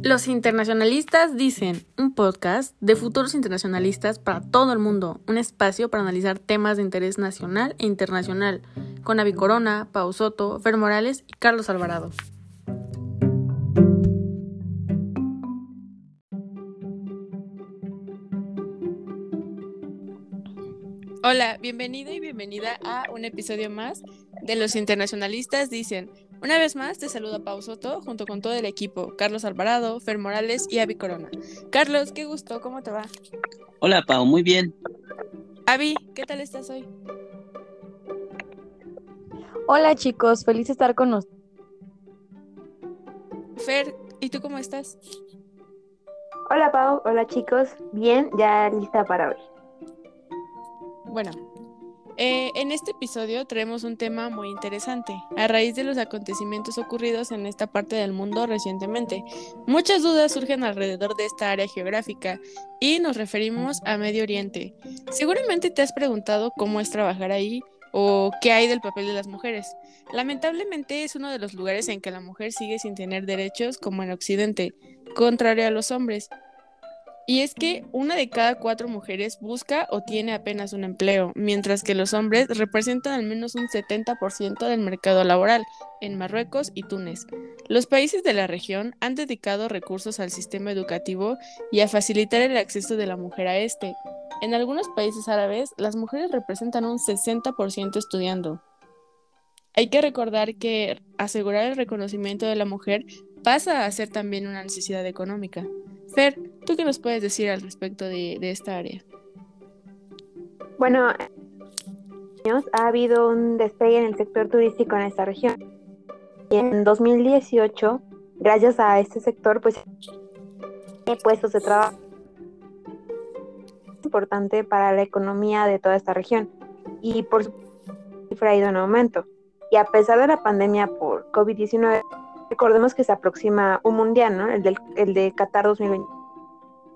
Los internacionalistas dicen, un podcast de futuros internacionalistas para todo el mundo, un espacio para analizar temas de interés nacional e internacional, con Avi Corona, Pau Soto, Fer Morales y Carlos Alvarado. Hola, bienvenido y bienvenida a un episodio más de Los Internacionalistas Dicen. Una vez más te saluda Pau Soto junto con todo el equipo, Carlos Alvarado, Fer Morales y Avi Corona. Carlos, qué gusto, ¿cómo te va? Hola Pau, muy bien. Avi, ¿qué tal estás hoy? Hola chicos, feliz de estar con nosotros. Fer, ¿y tú cómo estás? Hola Pau, hola chicos, bien, ya lista para hoy. Bueno, eh, en este episodio traemos un tema muy interesante, a raíz de los acontecimientos ocurridos en esta parte del mundo recientemente. Muchas dudas surgen alrededor de esta área geográfica y nos referimos a Medio Oriente. Seguramente te has preguntado cómo es trabajar ahí o qué hay del papel de las mujeres. Lamentablemente es uno de los lugares en que la mujer sigue sin tener derechos como en Occidente, contrario a los hombres. Y es que una de cada cuatro mujeres busca o tiene apenas un empleo, mientras que los hombres representan al menos un 70% del mercado laboral en Marruecos y Túnez. Los países de la región han dedicado recursos al sistema educativo y a facilitar el acceso de la mujer a este. En algunos países árabes, las mujeres representan un 60% estudiando. Hay que recordar que asegurar el reconocimiento de la mujer pasa a ser también una necesidad económica. Fer, ¿tú qué nos puedes decir al respecto de, esta área? Bueno, ha habido un despegue en el sector turístico en esta región. Y en 2018, gracias a este sector, pues puestos de trabajo importante para la economía de toda esta región. Y por su cifra ha ido en aumento. Y a pesar de la pandemia por COVID-19, recordemos que se aproxima un mundial, ¿no? El, del, el de Qatar 2020.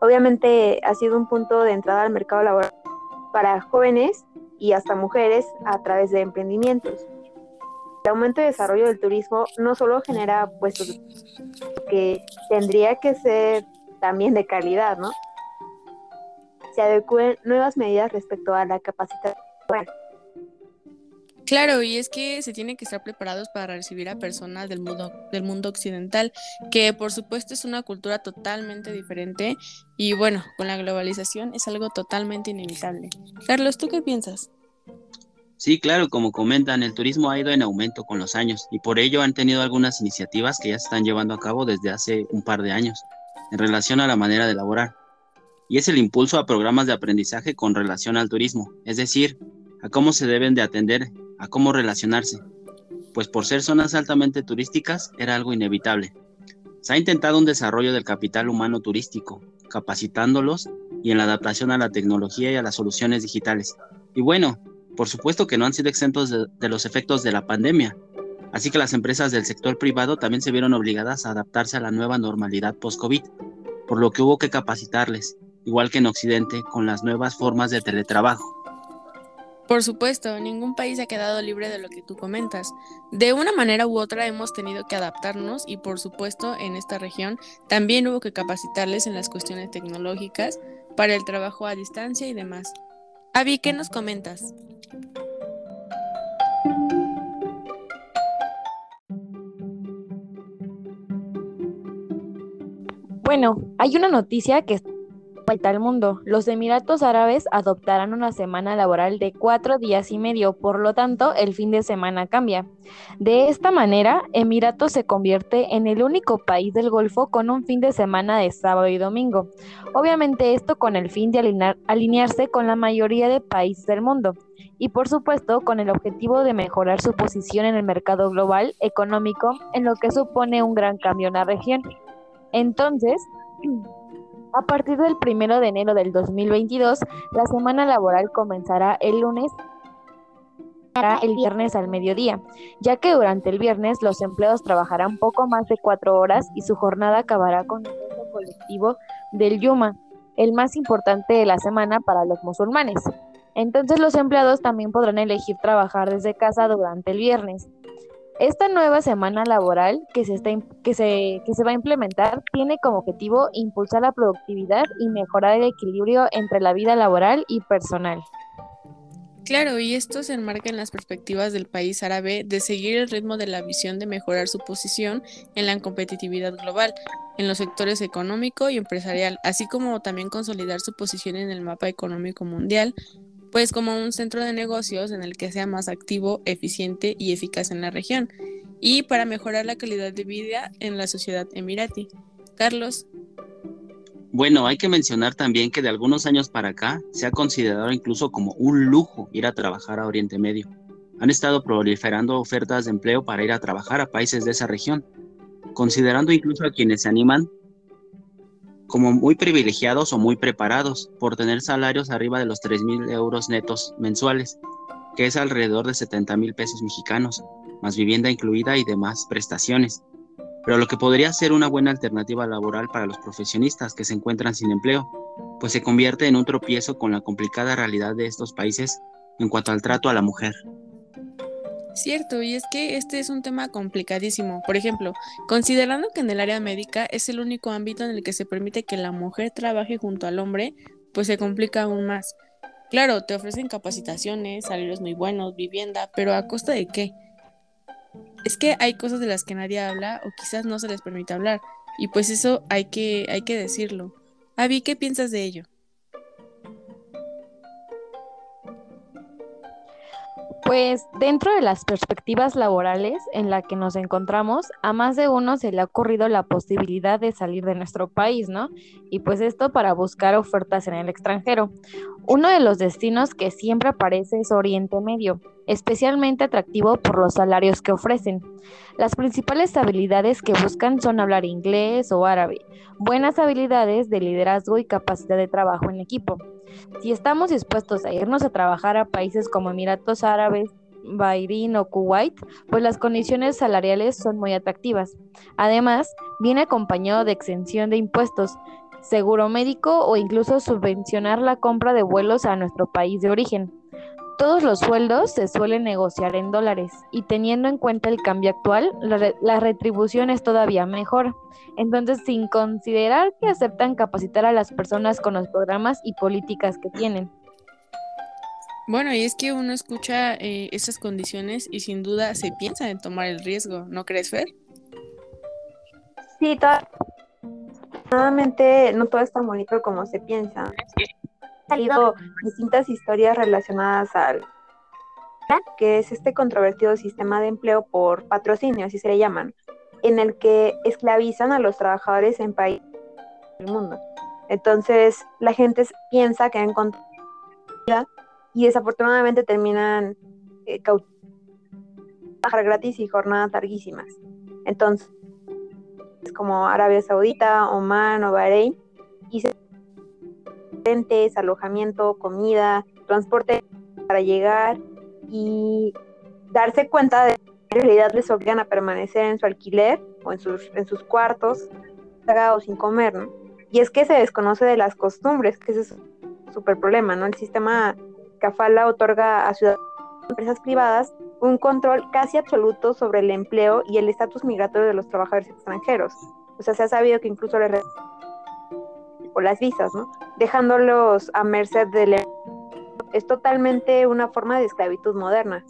Obviamente ha sido un punto de entrada al mercado laboral para jóvenes y hasta mujeres a través de emprendimientos. El aumento y desarrollo del turismo no solo genera puestos que tendría que ser también de calidad, ¿no? Se adecúen nuevas medidas respecto a la capacidad. Claro, y es que se tiene que estar preparados para recibir a personas del mundo, del mundo occidental, que por supuesto es una cultura totalmente diferente y bueno, con la globalización es algo totalmente inevitable. Carlos, ¿tú qué piensas? Sí, claro, como comentan, el turismo ha ido en aumento con los años y por ello han tenido algunas iniciativas que ya se están llevando a cabo desde hace un par de años en relación a la manera de laborar. Y es el impulso a programas de aprendizaje con relación al turismo, es decir, a cómo se deben de atender a cómo relacionarse, pues por ser zonas altamente turísticas era algo inevitable. Se ha intentado un desarrollo del capital humano turístico, capacitándolos y en la adaptación a la tecnología y a las soluciones digitales. Y bueno, por supuesto que no han sido exentos de, de los efectos de la pandemia, así que las empresas del sector privado también se vieron obligadas a adaptarse a la nueva normalidad post-COVID, por lo que hubo que capacitarles, igual que en Occidente, con las nuevas formas de teletrabajo. Por supuesto, ningún país ha quedado libre de lo que tú comentas. De una manera u otra hemos tenido que adaptarnos y por supuesto en esta región también hubo que capacitarles en las cuestiones tecnológicas para el trabajo a distancia y demás. Avi, ¿qué nos comentas? Bueno, hay una noticia que vuelta al mundo. Los Emiratos Árabes adoptarán una semana laboral de cuatro días y medio, por lo tanto, el fin de semana cambia. De esta manera, Emiratos se convierte en el único país del Golfo con un fin de semana de sábado y domingo. Obviamente esto con el fin de alinearse con la mayoría de países del mundo y por supuesto con el objetivo de mejorar su posición en el mercado global económico, en lo que supone un gran cambio en la región. Entonces, a partir del 1 de enero del 2022, la semana laboral comenzará el lunes el viernes al mediodía, ya que durante el viernes los empleados trabajarán poco más de cuatro horas y su jornada acabará con el evento colectivo del Yuma, el más importante de la semana para los musulmanes. Entonces los empleados también podrán elegir trabajar desde casa durante el viernes. Esta nueva semana laboral que se, está, que, se, que se va a implementar tiene como objetivo impulsar la productividad y mejorar el equilibrio entre la vida laboral y personal. Claro, y esto se enmarca en las perspectivas del país árabe de seguir el ritmo de la visión de mejorar su posición en la competitividad global, en los sectores económico y empresarial, así como también consolidar su posición en el mapa económico mundial, pues como un centro de negocios en el que sea más activo, eficiente y eficaz en la región, y para mejorar la calidad de vida en la sociedad emirati. Carlos. Bueno, hay que mencionar también que de algunos años para acá se ha considerado incluso como un lujo ir a trabajar a Oriente Medio. Han estado proliferando ofertas de empleo para ir a trabajar a países de esa región, considerando incluso a quienes se animan como muy privilegiados o muy preparados por tener salarios arriba de los 3 mil euros netos mensuales, que es alrededor de 70 mil pesos mexicanos, más vivienda incluida y demás prestaciones. Pero lo que podría ser una buena alternativa laboral para los profesionistas que se encuentran sin empleo, pues se convierte en un tropiezo con la complicada realidad de estos países en cuanto al trato a la mujer. Cierto, y es que este es un tema complicadísimo. Por ejemplo, considerando que en el área médica es el único ámbito en el que se permite que la mujer trabaje junto al hombre, pues se complica aún más. Claro, te ofrecen capacitaciones, salarios muy buenos, vivienda, pero ¿a costa de qué? Es que hay cosas de las que nadie habla o quizás no se les permite hablar, y pues eso hay que, hay que decirlo. Avi, ¿qué piensas de ello? Pues dentro de las perspectivas laborales en la que nos encontramos, a más de uno se le ha ocurrido la posibilidad de salir de nuestro país, ¿no? Y pues esto para buscar ofertas en el extranjero. Uno de los destinos que siempre aparece es Oriente Medio, especialmente atractivo por los salarios que ofrecen. Las principales habilidades que buscan son hablar inglés o árabe, buenas habilidades de liderazgo y capacidad de trabajo en equipo. Si estamos dispuestos a irnos a trabajar a países como Emiratos Árabes, Bahrein o Kuwait, pues las condiciones salariales son muy atractivas. Además, viene acompañado de exención de impuestos, seguro médico o incluso subvencionar la compra de vuelos a nuestro país de origen. Todos los sueldos se suelen negociar en dólares y teniendo en cuenta el cambio actual, la, retribución es todavía mejor. Entonces, sin considerar que aceptan capacitar a las personas con los programas y políticas que tienen. Bueno, y es que uno escucha eh, esas condiciones y sin duda se piensa en tomar el riesgo, ¿no crees, Fer? Sí, nuevamente no todo es tan bonito como se piensa salido distintas historias relacionadas al que es este controvertido sistema de empleo por patrocinio, así se le llaman, en el que esclavizan a los trabajadores en países del mundo. Entonces, la gente piensa que han y desafortunadamente terminan eh, trabajar gratis y jornadas larguísimas. Entonces, como Arabia Saudita, Oman o Bahrein, y se alojamiento, comida, transporte para llegar y darse cuenta de que en realidad les obligan a permanecer en su alquiler o en sus, en sus cuartos, o sin comer, ¿no? Y es que se desconoce de las costumbres, que ese es un súper problema, ¿no? El sistema CAFALA otorga a ciudadanos empresas privadas un control casi absoluto sobre el empleo y el estatus migratorio de los trabajadores extranjeros. O sea, se ha sabido que incluso les o las visas, ¿no? Dejándolos a merced del... Es totalmente una forma de esclavitud moderna.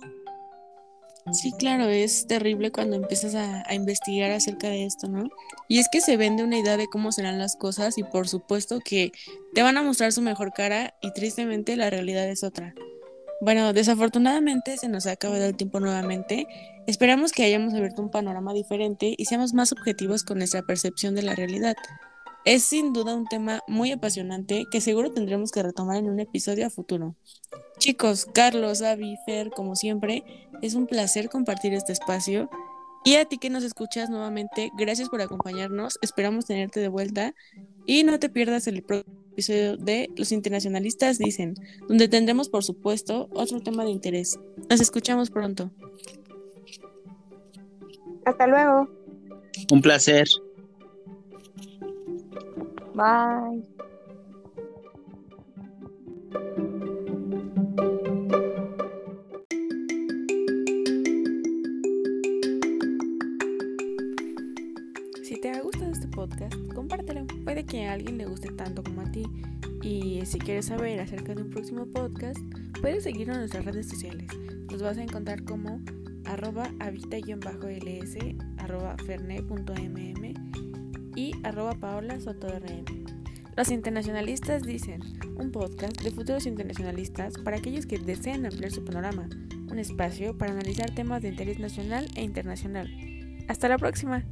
Sí, claro, es terrible cuando empiezas a, a, investigar acerca de esto, ¿no? Y es que se vende una idea de cómo serán las cosas y por supuesto que te van a mostrar su mejor cara y tristemente la realidad es otra. Bueno, desafortunadamente se nos ha acabado el tiempo nuevamente. Esperamos que hayamos abierto un panorama diferente y seamos más objetivos con nuestra percepción de la realidad. Es sin duda un tema muy apasionante que seguro tendremos que retomar en un episodio a futuro. Chicos, Carlos, Avi, Fer, como siempre, es un placer compartir este espacio. Y a ti que nos escuchas nuevamente, gracias por acompañarnos. Esperamos tenerte de vuelta. Y no te pierdas el próximo episodio de Los Internacionalistas Dicen, donde tendremos, por supuesto, otro tema de interés. Nos escuchamos pronto. Hasta luego. Un placer. Bye. Si te ha gustado este podcast, compártelo. Puede que a alguien le guste tanto como a ti. Y si quieres saber acerca de un próximo podcast, puedes seguirnos en nuestras redes sociales. Nos vas a encontrar como arroba habita-ls, arroba ferne.mm y paola Los internacionalistas dicen, un podcast de futuros internacionalistas para aquellos que deseen ampliar su panorama, un espacio para analizar temas de interés nacional e internacional. Hasta la próxima.